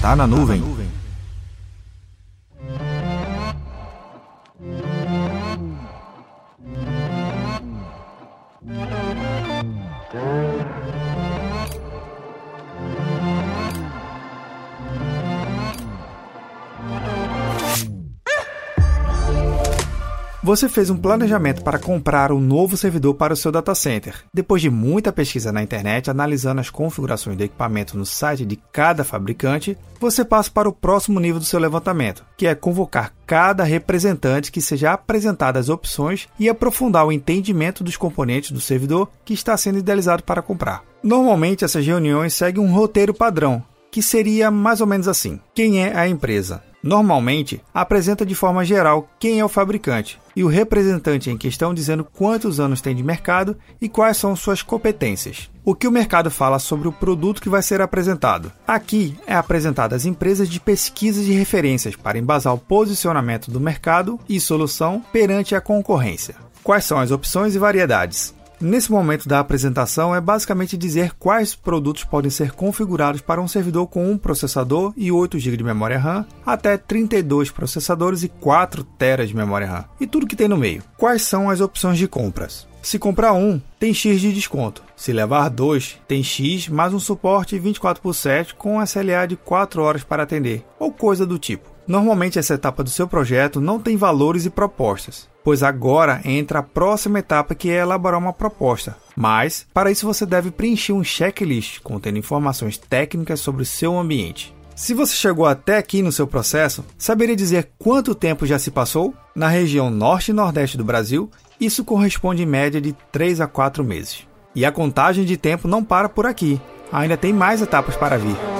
Tá na nuvem. Você fez um planejamento para comprar um novo servidor para o seu data center. Depois de muita pesquisa na internet, analisando as configurações do equipamento no site de cada fabricante, você passa para o próximo nível do seu levantamento, que é convocar cada representante que seja apresentado as opções e aprofundar o entendimento dos componentes do servidor que está sendo idealizado para comprar. Normalmente, essas reuniões seguem um roteiro padrão, que seria mais ou menos assim: quem é a empresa? Normalmente, apresenta de forma geral quem é o fabricante e o representante em questão dizendo quantos anos tem de mercado e quais são suas competências. O que o mercado fala sobre o produto que vai ser apresentado. Aqui é apresentado as empresas de pesquisas e referências para embasar o posicionamento do mercado e solução perante a concorrência. Quais são as opções e variedades? Nesse momento da apresentação é basicamente dizer quais produtos podem ser configurados para um servidor com um processador e 8 GB de memória RAM, até 32 processadores e 4 TB de memória RAM, e tudo que tem no meio. Quais são as opções de compras? Se comprar um, tem X de desconto. Se levar dois, tem X mais um suporte 24 por 7 com SLA de 4 horas para atender, ou coisa do tipo. Normalmente essa etapa do seu projeto não tem valores e propostas pois agora entra a próxima etapa que é elaborar uma proposta. Mas, para isso você deve preencher um checklist contendo informações técnicas sobre o seu ambiente. Se você chegou até aqui no seu processo, saberia dizer quanto tempo já se passou? Na região norte e nordeste do Brasil, isso corresponde em média de 3 a 4 meses. E a contagem de tempo não para por aqui, ainda tem mais etapas para vir.